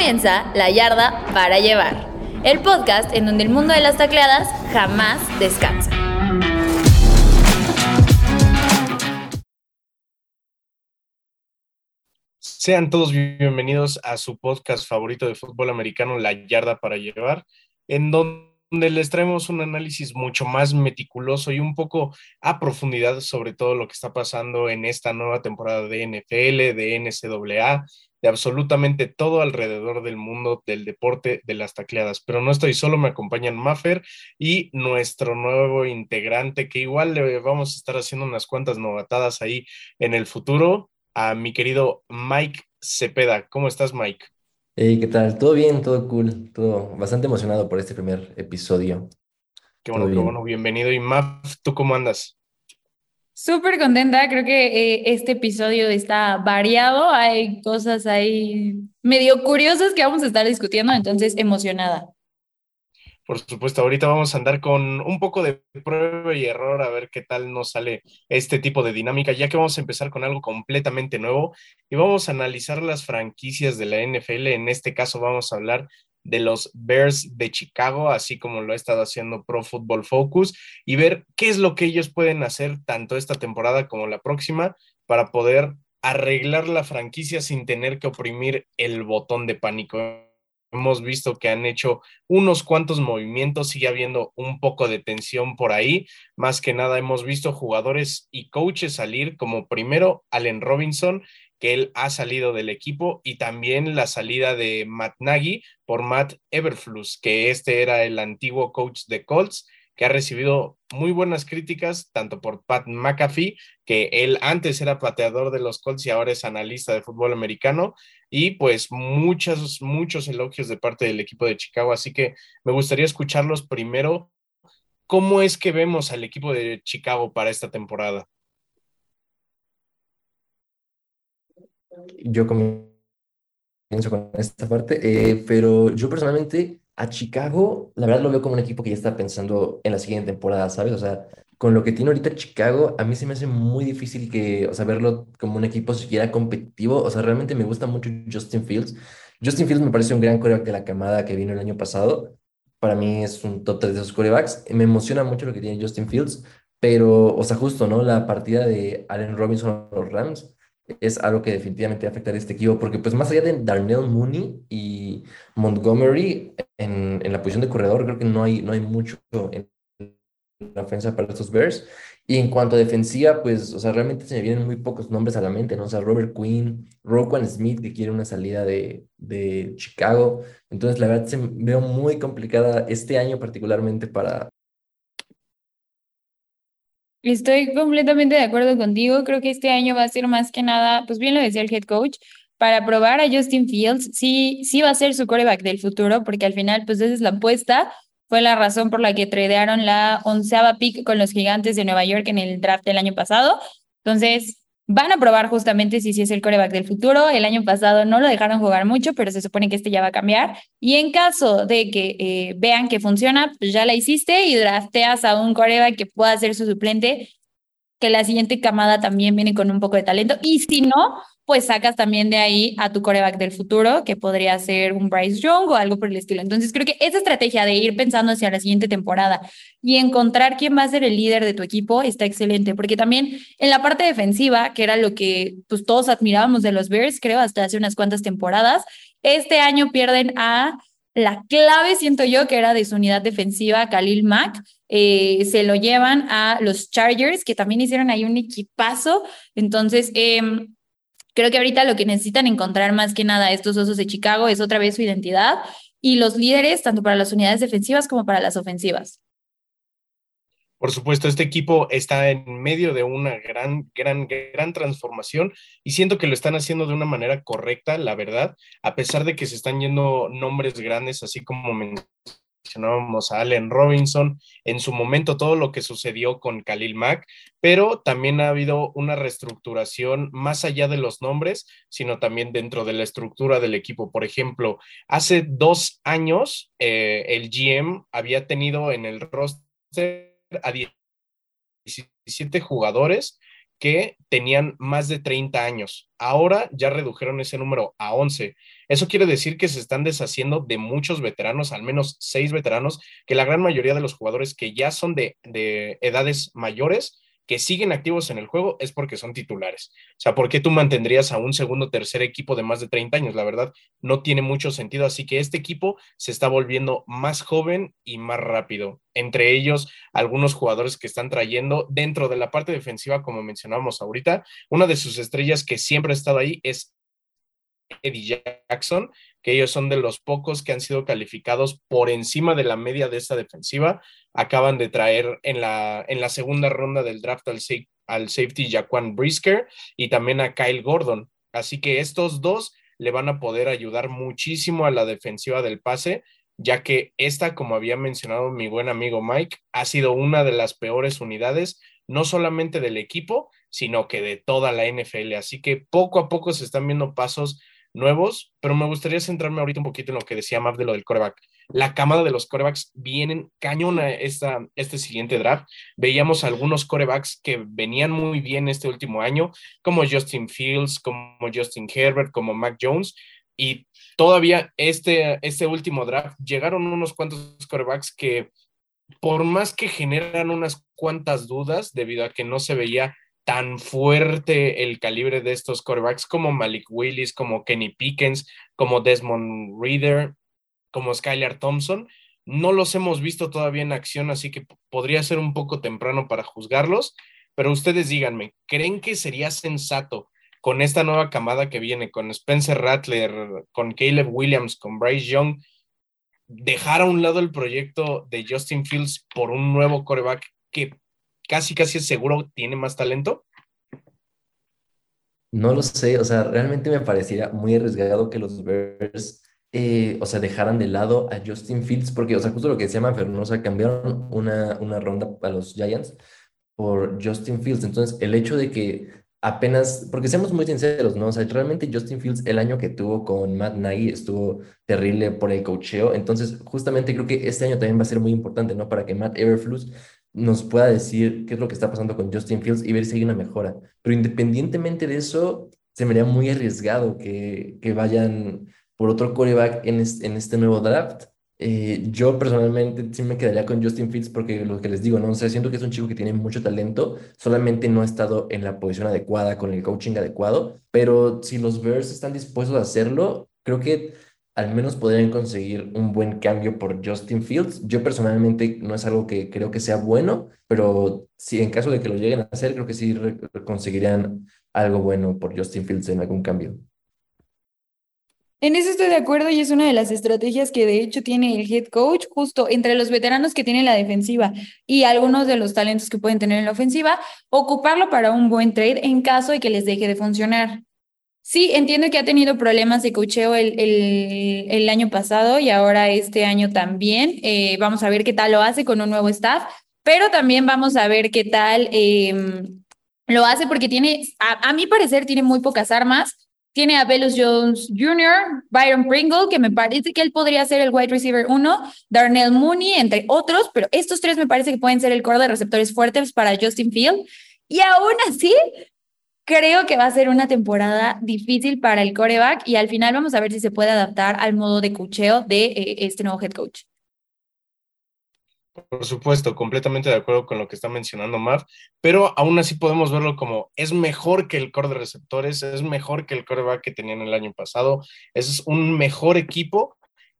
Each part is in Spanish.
comienza La Yarda para Llevar, el podcast en donde el mundo de las tacleadas jamás descansa. Sean todos bienvenidos a su podcast favorito de fútbol americano, La Yarda para Llevar, en donde les traemos un análisis mucho más meticuloso y un poco a profundidad sobre todo lo que está pasando en esta nueva temporada de NFL, de NCAA, de absolutamente todo alrededor del mundo del deporte de las tacleadas. Pero no estoy solo, me acompañan Maffer y nuestro nuevo integrante, que igual le vamos a estar haciendo unas cuantas novatadas ahí en el futuro, a mi querido Mike Cepeda. ¿Cómo estás, Mike? Hey, ¿qué tal? Todo bien, todo cool, todo bastante emocionado por este primer episodio. Qué bueno, qué bueno, bienvenido. Y Maf, ¿tú cómo andas? Súper contenta, creo que eh, este episodio está variado, hay cosas ahí medio curiosas que vamos a estar discutiendo, entonces emocionada. Por supuesto, ahorita vamos a andar con un poco de prueba y error a ver qué tal nos sale este tipo de dinámica, ya que vamos a empezar con algo completamente nuevo y vamos a analizar las franquicias de la NFL. En este caso vamos a hablar de los Bears de Chicago, así como lo ha estado haciendo Pro Football Focus, y ver qué es lo que ellos pueden hacer tanto esta temporada como la próxima para poder arreglar la franquicia sin tener que oprimir el botón de pánico. Hemos visto que han hecho unos cuantos movimientos, sigue habiendo un poco de tensión por ahí. Más que nada hemos visto jugadores y coaches salir como primero Allen Robinson que él ha salido del equipo y también la salida de Matt Nagy por Matt Everflus, que este era el antiguo coach de Colts, que ha recibido muy buenas críticas, tanto por Pat McAfee, que él antes era pateador de los Colts y ahora es analista de fútbol americano, y pues muchos, muchos elogios de parte del equipo de Chicago. Así que me gustaría escucharlos primero. ¿Cómo es que vemos al equipo de Chicago para esta temporada? yo comienzo con esta parte, eh, pero yo personalmente a Chicago, la verdad lo veo como un equipo que ya está pensando en la siguiente temporada, ¿sabes? O sea, con lo que tiene ahorita Chicago, a mí se me hace muy difícil que, o sea, verlo como un equipo siquiera competitivo. O sea, realmente me gusta mucho Justin Fields. Justin Fields me parece un gran coreback de la camada que vino el año pasado. Para mí es un top 3 de esos corebacks. Me emociona mucho lo que tiene Justin Fields, pero, o sea, justo, ¿no? La partida de Allen Robinson a los Rams es algo que definitivamente va a afectar este equipo, porque pues más allá de Darnell Mooney y Montgomery en, en, la posición de corredor, creo que no hay, no hay mucho en la ofensa para estos Bears. Y en cuanto a defensiva, pues, o sea, realmente se me vienen muy pocos nombres a la mente, ¿no? O sea, Robert Quinn, Roquan Smith, que quiere una salida de, de Chicago. Entonces, la verdad, se veo muy complicada este año particularmente para, Estoy completamente de acuerdo contigo. Creo que este año va a ser más que nada, pues bien lo decía el head coach, para probar a Justin Fields. Sí, sí va a ser su coreback del futuro, porque al final, pues esa es la apuesta. Fue la razón por la que tradearon la onceava pick con los gigantes de Nueva York en el draft del año pasado. Entonces, Van a probar justamente si, si es el coreback del futuro. El año pasado no lo dejaron jugar mucho, pero se supone que este ya va a cambiar. Y en caso de que eh, vean que funciona, pues ya la hiciste y drafteas a un coreback que pueda ser su suplente, que la siguiente camada también viene con un poco de talento. Y si no, pues sacas también de ahí a tu coreback del futuro, que podría ser un Bryce Young o algo por el estilo. Entonces creo que esa estrategia de ir pensando hacia la siguiente temporada y encontrar quién va a ser el líder de tu equipo está excelente, porque también en la parte defensiva, que era lo que pues, todos admirábamos de los Bears, creo, hasta hace unas cuantas temporadas, este año pierden a la clave, siento yo, que era de su unidad defensiva, Khalil Mack, eh, se lo llevan a los Chargers, que también hicieron ahí un equipazo. Entonces, eh, Creo que ahorita lo que necesitan encontrar más que nada estos osos de Chicago es otra vez su identidad y los líderes, tanto para las unidades defensivas como para las ofensivas. Por supuesto, este equipo está en medio de una gran, gran, gran transformación y siento que lo están haciendo de una manera correcta, la verdad, a pesar de que se están yendo nombres grandes, así como mencionábamos a Allen Robinson, en su momento todo lo que sucedió con Khalil Mack, pero también ha habido una reestructuración más allá de los nombres, sino también dentro de la estructura del equipo. Por ejemplo, hace dos años eh, el GM había tenido en el roster a 17 jugadores que tenían más de 30 años. Ahora ya redujeron ese número a 11. Eso quiere decir que se están deshaciendo de muchos veteranos, al menos seis veteranos, que la gran mayoría de los jugadores que ya son de, de edades mayores que siguen activos en el juego es porque son titulares. O sea, ¿por qué tú mantendrías a un segundo o tercer equipo de más de 30 años? La verdad, no tiene mucho sentido. Así que este equipo se está volviendo más joven y más rápido. Entre ellos, algunos jugadores que están trayendo dentro de la parte defensiva, como mencionábamos ahorita, una de sus estrellas que siempre ha estado ahí es Eddie Jackson, que ellos son de los pocos que han sido calificados por encima de la media de esta defensiva. Acaban de traer en la, en la segunda ronda del draft al, al safety Jaquan Brisker y también a Kyle Gordon. Así que estos dos le van a poder ayudar muchísimo a la defensiva del pase, ya que esta, como había mencionado mi buen amigo Mike, ha sido una de las peores unidades, no solamente del equipo, sino que de toda la NFL. Así que poco a poco se están viendo pasos nuevos, pero me gustaría centrarme ahorita un poquito en lo que decía Mav de lo del coreback. La camada de los corebacks vienen cañona esta, este siguiente draft. Veíamos algunos corebacks que venían muy bien este último año, como Justin Fields, como Justin Herbert, como Mac Jones, y todavía este, este último draft llegaron unos cuantos corebacks que por más que generan unas cuantas dudas debido a que no se veía tan fuerte el calibre de estos quarterbacks como Malik Willis, como Kenny Pickens, como Desmond Reader, como Skylar Thompson. No los hemos visto todavía en acción, así que podría ser un poco temprano para juzgarlos, pero ustedes díganme, ¿creen que sería sensato con esta nueva camada que viene, con Spencer Rattler, con Caleb Williams, con Bryce Young, dejar a un lado el proyecto de Justin Fields por un nuevo coreback que casi, casi seguro tiene más talento? No lo sé, o sea, realmente me pareciera muy arriesgado que los Bears, eh, o sea, dejaran de lado a Justin Fields, porque, o sea, justo lo que decía Manfred, o sea, cambiaron una, una ronda a los Giants por Justin Fields. Entonces, el hecho de que apenas, porque seamos muy sinceros, ¿no? O sea, realmente Justin Fields el año que tuvo con Matt Nagy estuvo terrible por el cocheo. Entonces, justamente creo que este año también va a ser muy importante, ¿no? Para que Matt Everflus nos pueda decir qué es lo que está pasando con Justin Fields y ver si hay una mejora. Pero independientemente de eso, se me haría muy arriesgado que, que vayan por otro quarterback en, en este nuevo draft. Eh, yo personalmente sí me quedaría con Justin Fields porque lo que les digo, ¿no? O sea, siento que es un chico que tiene mucho talento, solamente no ha estado en la posición adecuada, con el coaching adecuado, pero si los Bears están dispuestos a hacerlo, creo que al menos podrían conseguir un buen cambio por Justin Fields. Yo personalmente no es algo que creo que sea bueno, pero si en caso de que lo lleguen a hacer, creo que sí conseguirían algo bueno por Justin Fields en algún cambio. En eso estoy de acuerdo y es una de las estrategias que de hecho tiene el head coach justo entre los veteranos que tiene la defensiva y algunos de los talentos que pueden tener en la ofensiva, ocuparlo para un buen trade en caso de que les deje de funcionar. Sí, entiendo que ha tenido problemas de cocheo el, el, año pasado y ahora este año también. Eh, vamos a ver qué tal lo hace con un nuevo staff, pero también vamos a ver qué tal em, lo hace porque tiene, a, a mi parecer, tiene muy pocas armas. Tiene a Velus Jones Jr., Byron Pringle, que me parece que él podría ser el wide receiver uno, Darnell Mooney, entre otros, pero estos tres me parece que pueden ser el core de receptores fuertes para Justin Field. Y aún así, Creo que va a ser una temporada difícil para el coreback y al final vamos a ver si se puede adaptar al modo de cocheo de eh, este nuevo head coach. Por supuesto, completamente de acuerdo con lo que está mencionando Mav, pero aún así podemos verlo como es mejor que el core de receptores, es mejor que el coreback que tenían el año pasado, es un mejor equipo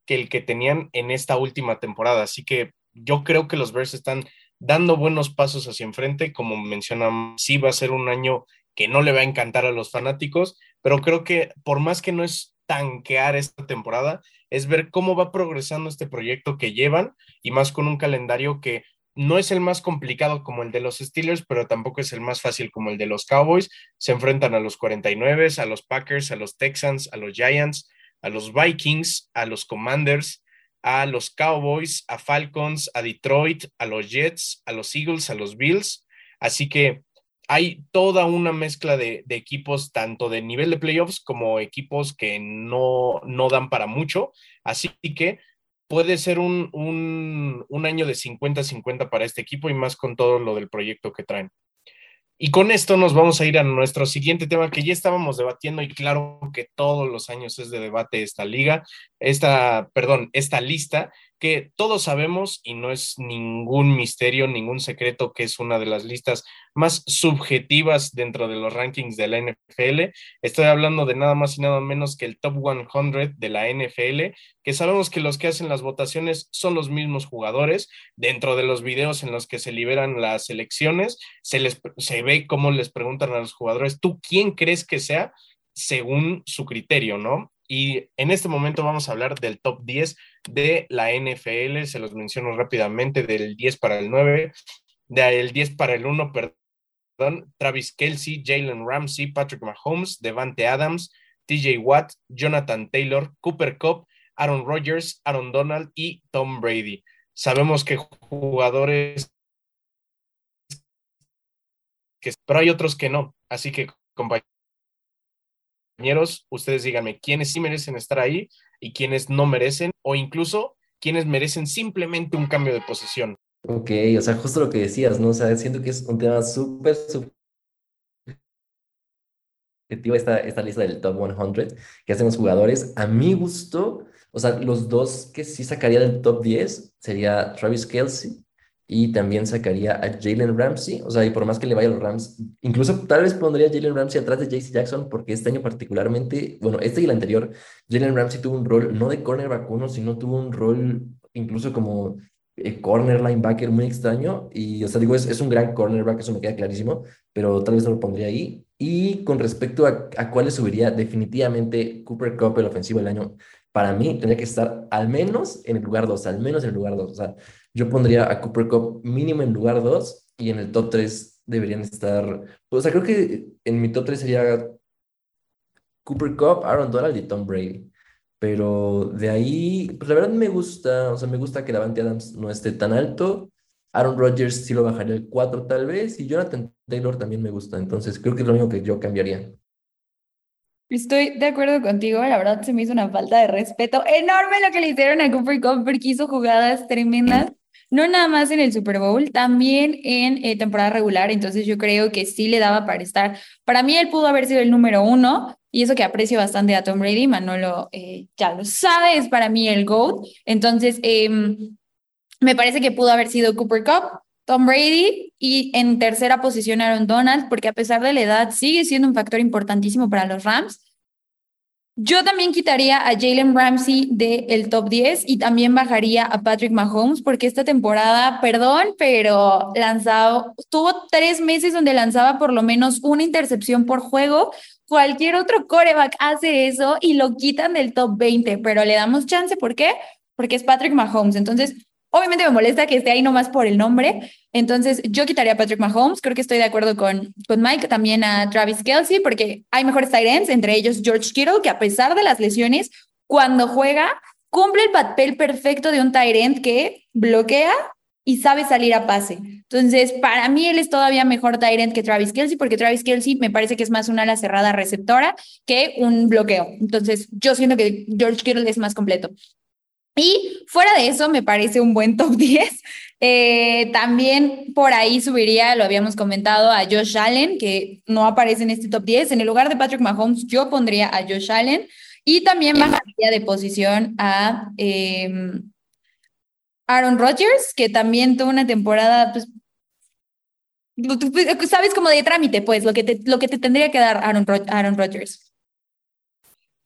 que el que tenían en esta última temporada. Así que yo creo que los Bears están dando buenos pasos hacia enfrente, como mencionan, sí va a ser un año que no le va a encantar a los fanáticos, pero creo que por más que no es tanquear esta temporada, es ver cómo va progresando este proyecto que llevan y más con un calendario que no es el más complicado como el de los Steelers, pero tampoco es el más fácil como el de los Cowboys. Se enfrentan a los 49, a los Packers, a los Texans, a los Giants, a los Vikings, a los Commanders, a los Cowboys, a Falcons, a Detroit, a los Jets, a los Eagles, a los Bills. Así que hay toda una mezcla de, equipos, tanto de nivel de playoffs como equipos que no, no dan para mucho. Así que puede ser un, un, año de 50-50 para este equipo y más con todo lo del proyecto que traen. Y con esto nos vamos a ir a nuestro siguiente tema que ya estábamos debatiendo y claro que todos los años es de debate esta liga, esta, perdón, esta lista que todos sabemos y no es ningún misterio, ningún secreto que es una de las listas más subjetivas dentro de los rankings de la NFL. Estoy hablando de nada más y nada menos que el top 100 de la NFL, que sabemos que los que hacen las votaciones son los mismos jugadores. Dentro de los videos en los que se liberan las elecciones, se, les, se ve cómo les preguntan a los jugadores, ¿tú quién crees que sea? según su criterio, ¿no? Y en este momento vamos a hablar del top 10 de la NFL. Se los menciono rápidamente, del 10 para el 9, del 10 para el 1, perdón, Travis Kelsey, Jalen Ramsey, Patrick Mahomes, Devante Adams, TJ Watt, Jonathan Taylor, Cooper Cup, Aaron Rodgers, Aaron Donald y Tom Brady. Sabemos que jugadores pero hay otros que no. Así que, compañeros compañeros, ustedes díganme quiénes sí merecen estar ahí y quiénes no merecen, o incluso quiénes merecen simplemente un cambio de posición. Ok, o sea, justo lo que decías, ¿no? O sea, siento que es un tema súper, súper esta, esta lista del top 100 que hacen los jugadores. A mi gusto, o sea, los dos que sí sacaría del top 10 sería Travis Kelsey y también sacaría a Jalen Ramsey, o sea, y por más que le vaya a los Rams, incluso tal vez pondría a Jalen Ramsey atrás de JC Jackson, porque este año particularmente, bueno, este y el anterior, Jalen Ramsey tuvo un rol no de corner vacuno, sino tuvo un rol incluso como eh, corner linebacker muy extraño, y o sea, digo, es, es, un gran cornerback, eso me queda clarísimo, pero tal vez no lo pondría ahí. Y con respecto a, a cuáles subiría, definitivamente Cooper Cup, el ofensivo del año, para mí tendría que estar al menos en el lugar 2, al menos en el lugar 2, o sea, yo pondría a Cooper Cup mínimo en lugar 2 y en el top 3 deberían estar. O sea, creo que en mi top 3 sería Cooper Cup, Aaron Donald y Tom Brady. Pero de ahí, pues la verdad me gusta, o sea, me gusta que Davante Adams no esté tan alto. Aaron Rodgers sí lo bajaría el 4 tal vez, y Jonathan Taylor también me gusta, entonces creo que es lo único que yo cambiaría. Estoy de acuerdo contigo, la verdad se me hizo una falta de respeto enorme lo que le hicieron a Cooper Cup porque hizo jugadas tremendas no nada más en el Super Bowl, también en eh, temporada regular, entonces yo creo que sí le daba para estar. Para mí él pudo haber sido el número uno, y eso que aprecio bastante a Tom Brady, Manolo eh, ya lo sabe, es para mí el GOAT, entonces em, me parece que pudo haber sido Cooper Cup, Tom Brady y en tercera posición Aaron Donald, porque a pesar de la edad sigue siendo un factor importantísimo para los Rams. Yo también quitaría a Jalen Ramsey del top 10 y también bajaría a Patrick Mahomes porque esta temporada, perdón, pero lanzado, tuvo tres meses donde lanzaba por lo menos una intercepción por juego. Cualquier otro coreback hace eso y lo quitan del top 20, pero le damos chance. ¿Por qué? Porque es Patrick Mahomes. Entonces, Obviamente me molesta que esté ahí nomás por el nombre. Entonces, yo quitaría a Patrick Mahomes. Creo que estoy de acuerdo con, con Mike, también a Travis Kelsey, porque hay mejores tight ends, entre ellos George Kittle, que a pesar de las lesiones, cuando juega, cumple el papel perfecto de un tight end que bloquea y sabe salir a pase. Entonces, para mí él es todavía mejor tight end que Travis Kelsey, porque Travis Kelsey me parece que es más una ala cerrada receptora que un bloqueo. Entonces, yo siento que George Kittle es más completo. Y fuera de eso, me parece un buen top 10. Eh, también por ahí subiría, lo habíamos comentado, a Josh Allen, que no aparece en este top 10. En el lugar de Patrick Mahomes, yo pondría a Josh Allen. Y también bajaría de posición a em, Aaron Rodgers, que también tuvo una temporada, pues, sabes, como de trámite, pues, lo que te, lo que te tendría que dar Aaron, Aaron Rodgers.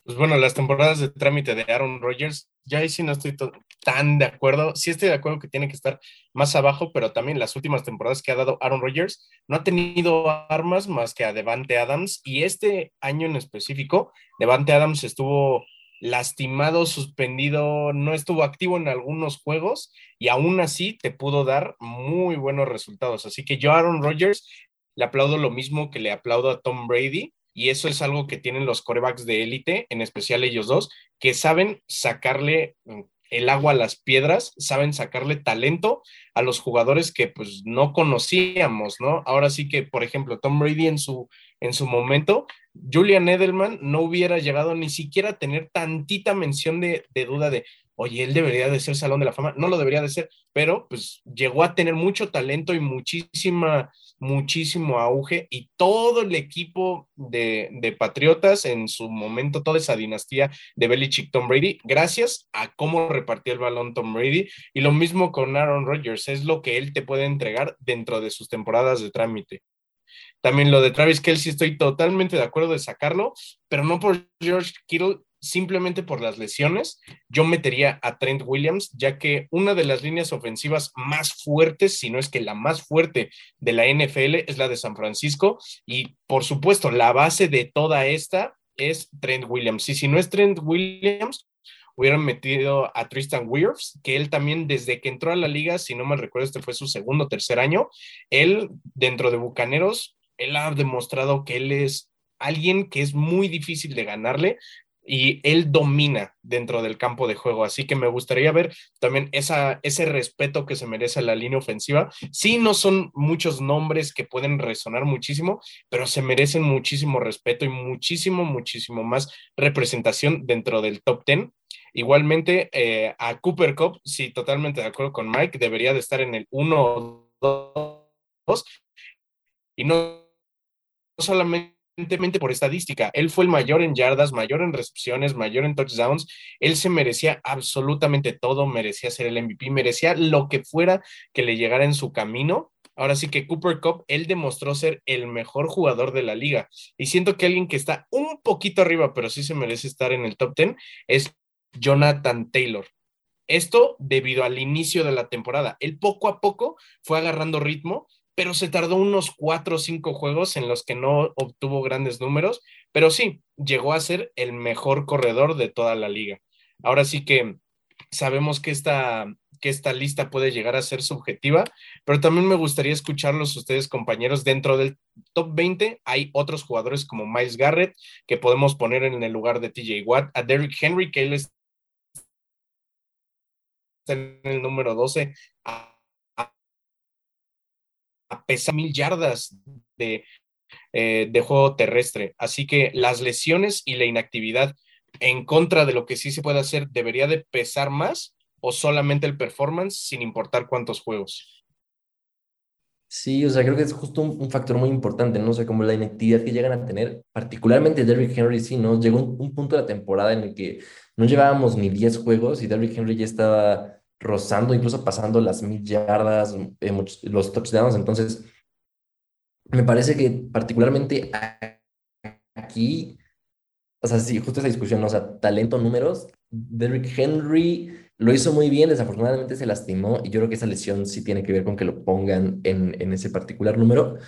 Pues bueno, las temporadas de trámite de Aaron Rodgers, ya ahí sí no estoy tan de acuerdo. Sí estoy de acuerdo que tiene que estar más abajo, pero también las últimas temporadas que ha dado Aaron Rodgers no ha tenido armas más que a Devante Adams y este año en específico, Devante Adams estuvo lastimado, suspendido, no estuvo activo en algunos juegos y aún así te pudo dar muy buenos resultados. Así que yo Aaron Rodgers le aplaudo lo mismo que le aplaudo a Tom Brady y eso es algo que tienen los corebacks de élite, en especial ellos dos, que saben sacarle mm, el agua a las piedras, saben sacarle talento a los jugadores que pues no conocíamos, ¿no? Ahora sí que, por ejemplo, Tom Brady en su, en su momento, Julian Edelman no hubiera llegado ni siquiera a tener tantita mención de, de duda de oye, él debería de ser Salón de la Fama, no lo debería de ser, pero pues llegó a tener mucho talento y muchísima, muchísimo auge y todo el equipo de, de Patriotas en su momento, toda esa dinastía de Belichick Tom Brady, gracias a cómo repartió el balón Tom Brady y lo mismo con Aaron Rodgers, es lo que él te puede entregar dentro de sus temporadas de trámite. También lo de Travis Kelsey estoy totalmente de acuerdo de sacarlo, pero no por George Kittle, simplemente por las lesiones, yo metería a Trent Williams, ya que una de las líneas ofensivas más fuertes, si no es que la más fuerte de la NFL, es la de San Francisco. Y por supuesto, la base de toda esta es Trent Williams. Y si no es Trent Williams, hubieran metido a Tristan Wirfs, que él también desde que entró a la liga, si no me recuerdo, este fue su segundo o tercer año, él dentro de Bucaneros, él ha demostrado que él es alguien que es muy difícil de ganarle, y él domina dentro del campo de juego. Así que me gustaría ver también esa, ese respeto que se merece la línea ofensiva. Sí, no son muchos nombres que pueden resonar muchísimo, pero se merecen muchísimo respeto y muchísimo, muchísimo más representación dentro del top 10. Igualmente, eh, a Cooper Cup, sí, totalmente de acuerdo con Mike, debería de estar en el 1 o 2 y no solamente por estadística. Él fue el mayor en yardas, mayor en recepciones, mayor en touchdowns. Él se merecía absolutamente todo, merecía ser el MVP, merecía lo que fuera que le llegara en su camino. Ahora sí que Cooper Cup, él demostró ser el mejor jugador de la liga. Y siento que alguien que está un poquito arriba, pero sí se merece estar en el top 10, es Jonathan Taylor. Esto debido al inicio de la temporada. Él poco a poco fue agarrando ritmo pero se tardó unos cuatro o cinco juegos en los que no obtuvo grandes números, pero sí, llegó a ser el mejor corredor de toda la liga. Ahora sí que sabemos que esta, que esta lista puede llegar a ser subjetiva, pero también me gustaría escucharlos ustedes, compañeros. Dentro del top 20 hay otros jugadores como Miles Garrett, que podemos poner en el lugar de TJ Watt, a Derrick Henry, que él es en el número 12, a pesar mil yardas de, eh, de juego terrestre. Así que las lesiones y la inactividad en contra de lo que sí se puede hacer, ¿debería de pesar más o solamente el performance sin importar cuántos juegos? Sí, o sea, creo que es justo un, factor muy importante, ¿no? O sea, como la inactividad que llegan a tener, particularmente Derrick Henry, sí, ¿no? Llegó un, un punto de la temporada en el que no llevábamos ni 10 juegos y Derrick Henry ya estaba rozando, incluso pasando las mil yardas, eh, los touchdowns. Entonces, me parece que particularmente aquí, o sea, sí, justo esa discusión, o sea, talento, números, Derrick Henry lo hizo muy bien, desafortunadamente se lastimó y yo creo que esa lesión sí tiene que ver con que lo pongan en, en ese particular número.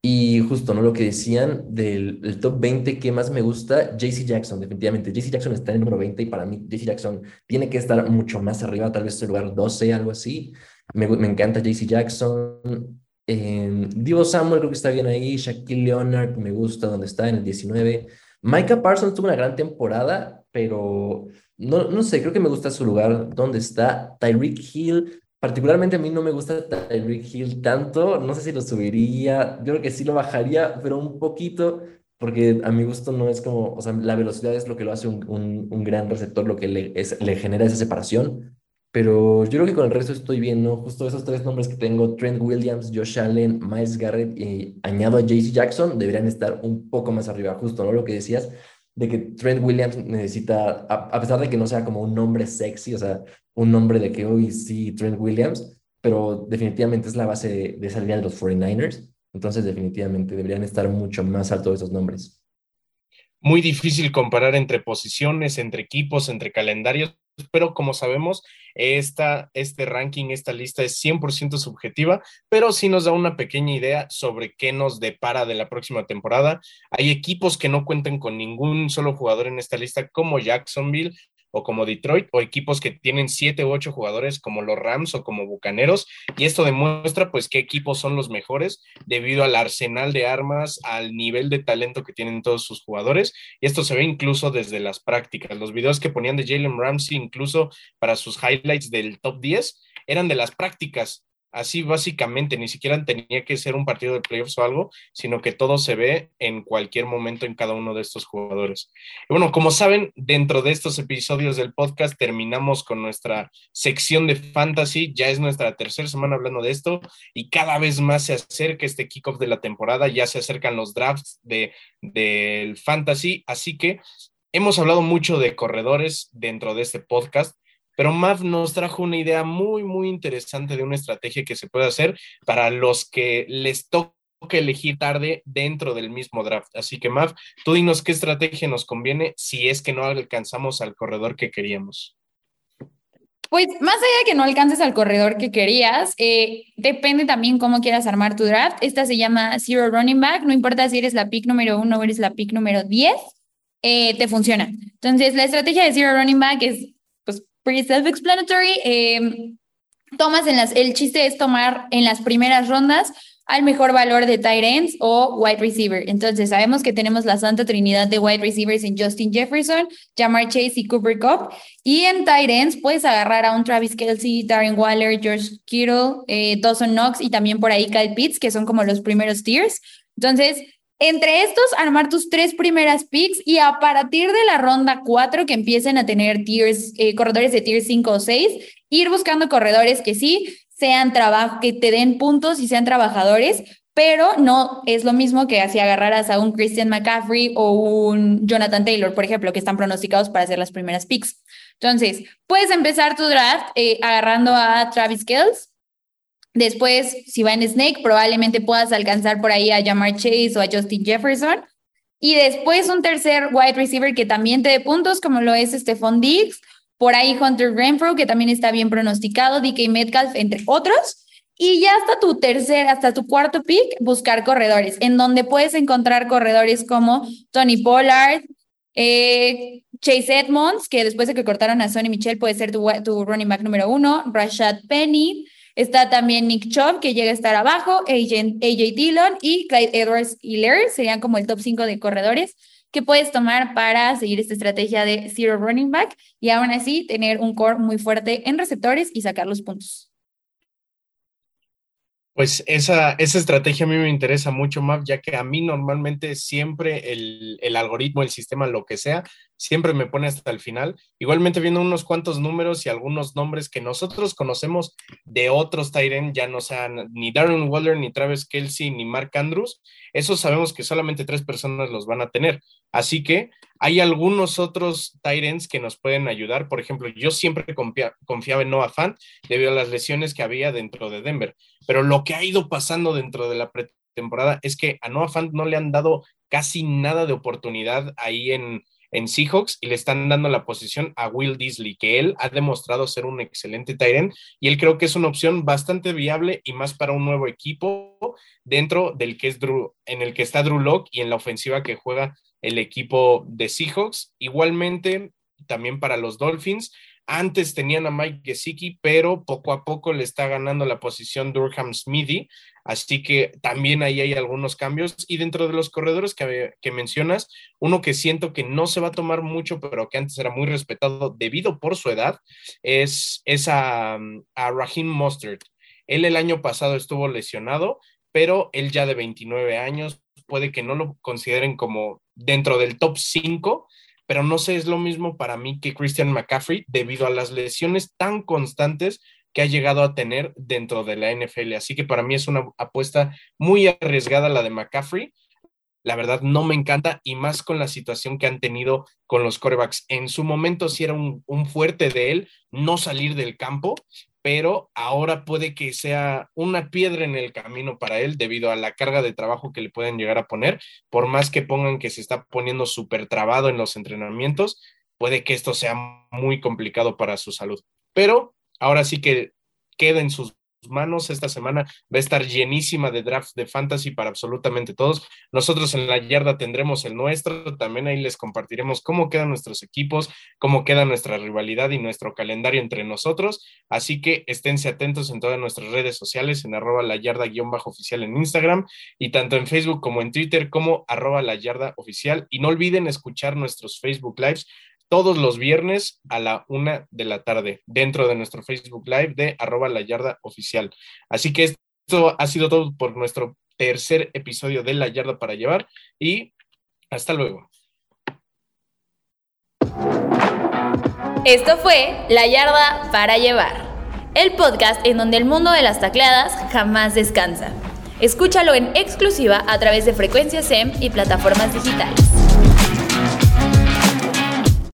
Y justo, ¿no? Lo que decían del, top 20 que más me gusta, JC Jackson, definitivamente. JC Jackson está en el número 20 y para mí JC Jackson tiene que estar mucho más arriba, tal vez en lugar 12, algo así. Me, me encanta JC Jackson. Divo Samuel creo que está bien ahí. Shaquille Leonard me gusta donde está en el 19. Micah Parsons tuvo una gran temporada, pero no, no sé, creo que me gusta su lugar donde está. Tyreek Hill Particularmente a mí no me gusta Tyreek Hill tanto, no sé si lo subiría, yo creo que sí lo bajaría, pero un poquito, porque a mi gusto no es como, o sea, la velocidad es lo que lo hace un, un, gran receptor, lo que le, es, le genera esa separación, pero yo creo que con el resto estoy bien, ¿no? Justo esos tres nombres que tengo, Trent Williams, Josh Allen, Miles Garrett y añado a JC Jackson, deberían estar un poco más arriba, justo, ¿no? Lo que decías, de que Trent Williams necesita, a, pesar de que no sea como un nombre sexy, o sea, un nombre de que hoy sí Trent Williams, pero definitivamente es la base de, de esa de los 49ers, entonces definitivamente deberían estar mucho más altos esos nombres. Muy difícil comparar entre posiciones, entre equipos, entre calendarios, pero como sabemos, esta, este ranking, esta lista es 100% subjetiva, pero sí nos da una pequeña idea sobre qué nos depara de la próxima temporada. Hay equipos que no cuentan con ningún solo jugador en esta lista, como Jacksonville, o como Detroit, o equipos que tienen siete u ocho jugadores como los Rams o como Bucaneros, y esto demuestra pues qué equipos son los mejores debido al arsenal de armas, al nivel de talento que tienen todos sus jugadores, y esto se ve incluso desde las prácticas. Los videos que ponían de Jalen Ramsey, incluso para sus highlights del top 10, eran de las prácticas Así básicamente, ni siquiera tenía que ser un partido de playoffs o algo, sino que todo se ve en cualquier momento en cada uno de estos jugadores. Y bueno, como saben, dentro de estos episodios del podcast terminamos con nuestra sección de fantasy. Ya es nuestra tercera semana hablando de esto y cada vez más se acerca este kickoff de la temporada, ya se acercan los drafts de, del fantasy, así que hemos hablado mucho de corredores dentro de este podcast pero Mav nos trajo una idea muy, muy interesante de una estrategia que se puede hacer para los que les toca elegir tarde dentro del mismo draft. Así que Mav, tú dinos qué estrategia nos conviene si es que no alcanzamos al corredor que queríamos. Pues más allá de que no alcances al corredor que querías, eh, depende también cómo quieras armar tu draft. Esta se llama Zero Running Back, no importa si eres la pick número uno o eres la pick número 10, eh, te funciona. Entonces, la estrategia de Zero Running Back es pretty self-explanatory. Em, tomas en las, el chiste es tomar en las primeras rondas al mejor valor de tight ends o wide receiver. Entonces, sabemos que tenemos la santa trinidad de wide receivers en Justin Jefferson, Jamar Chase y Cooper Cup. Y en tight ends puedes agarrar a un Travis Kelsey, Darren Waller, George Kittle, eh, Dawson Knox y también por ahí Kyle Pitts, que son como los primeros tiers. Entonces, entre estos, armar tus tres primeras picks y a partir de la ronda cuatro que empiecen a tener eh, corredores de tier 5 o 6, ir buscando corredores que sí sean trabajo, que te den puntos y sean trabajadores, pero no es lo mismo que si agarraras a un Christian McCaffrey o un Jonathan Taylor, por ejemplo, que están pronosticados para hacer las primeras picks. Entonces, puedes empezar tu draft eh, agarrando a Travis Kells, Después, si va en Snake, probablemente puedas alcanzar por ahí a Jamar Chase o a Justin Jefferson. Y después un tercer wide receiver que también te dé puntos, como lo es Stephon Diggs. Por ahí Hunter Renfro, que también está bien pronosticado, DK Metcalf, entre otros. Y ya hasta tu tercer, hasta tu cuarto pick, buscar corredores, en donde puedes encontrar corredores como Tony Pollard, eh, Chase Edmonds, que después de que cortaron a Sonny Michel puede ser tu, tu running back número uno, Rashad Penny, Está también Nick Chubb, que llega a estar abajo, AJ, Dillon y Clyde Edwards Hiller, serían como el top 5 de corredores que puedes tomar para seguir esta estrategia de zero running back y aún así tener un core muy fuerte en receptores y sacar los puntos. Pues esa, esa estrategia a mí me interesa mucho, más, ya que a mí normalmente siempre el, el, algoritmo, el sistema, lo que sea, siempre me pone hasta el final. Igualmente viendo unos cuantos números y algunos nombres que nosotros conocemos de otros Tyren, ya no sean ni Darren Waller, ni Travis Kelsey, ni Mark Andrews, esos sabemos que solamente tres personas los van a tener. Así que hay algunos otros Tyrants que nos pueden ayudar. Por ejemplo, yo siempre confiaba en Noah Fant debido a las lesiones que había dentro de Denver. Pero lo que ha ido pasando dentro de la pretemporada es que a Noah Fant no le han dado casi nada de oportunidad ahí en, en Seahawks y le están dando la posición a Will Disley, que él ha demostrado ser un excelente Tyrant y él creo que es una opción bastante viable y más para un nuevo equipo dentro del que es Drew, en el que está Drew Locke y en la ofensiva que juega el equipo de Seahawks. Igualmente, también para los Dolphins. Antes tenían a Mike Gesicki, pero poco a poco le está ganando la posición Durham Smithy. Así que también ahí hay algunos cambios. Y dentro de los corredores que, mencionas, uno que siento que no se va a tomar mucho, pero que antes era muy respetado debido por su edad, es, es a, a Raheem Mustard. Él el año pasado estuvo lesionado, pero él ya de 29 años puede que no lo consideren como dentro del top 5, pero no sé, es lo mismo para mí que Christian McCaffrey debido a las lesiones tan constantes que ha llegado a tener dentro de la NFL. Así que para mí es una apuesta muy arriesgada la de McCaffrey. La verdad no me encanta y más con la situación que han tenido con los corebacks. En su momento sí era un, un fuerte de él no salir del campo, pero ahora puede que sea una piedra en el camino para él debido a la carga de trabajo que le pueden llegar a poner, por más que pongan que se está poniendo súper trabado en los entrenamientos, puede que esto sea muy complicado para su salud. Pero ahora sí que queda en sus manos. Esta semana va a estar llenísima de drafts de fantasy para absolutamente todos. Nosotros en la yarda tendremos el nuestro. También ahí les compartiremos cómo quedan nuestros equipos, cómo queda nuestra rivalidad y nuestro calendario entre nosotros. Así que esténse atentos en todas nuestras redes sociales, en arroba la yarda guion bajo oficial en Instagram y tanto en Facebook como en Twitter como arroba la yarda oficial. Y no olviden escuchar nuestros Facebook Lives todos los viernes a la una de la tarde dentro de nuestro Facebook Live de arroba la yarda oficial. Así que esto ha sido todo por nuestro tercer episodio de La Yarda para Llevar y hasta luego. Esto fue La Yarda para Llevar, el podcast en donde el mundo de las tacleadas jamás descansa. Escúchalo en exclusiva a través de Frecuencia SEM y plataformas digitales.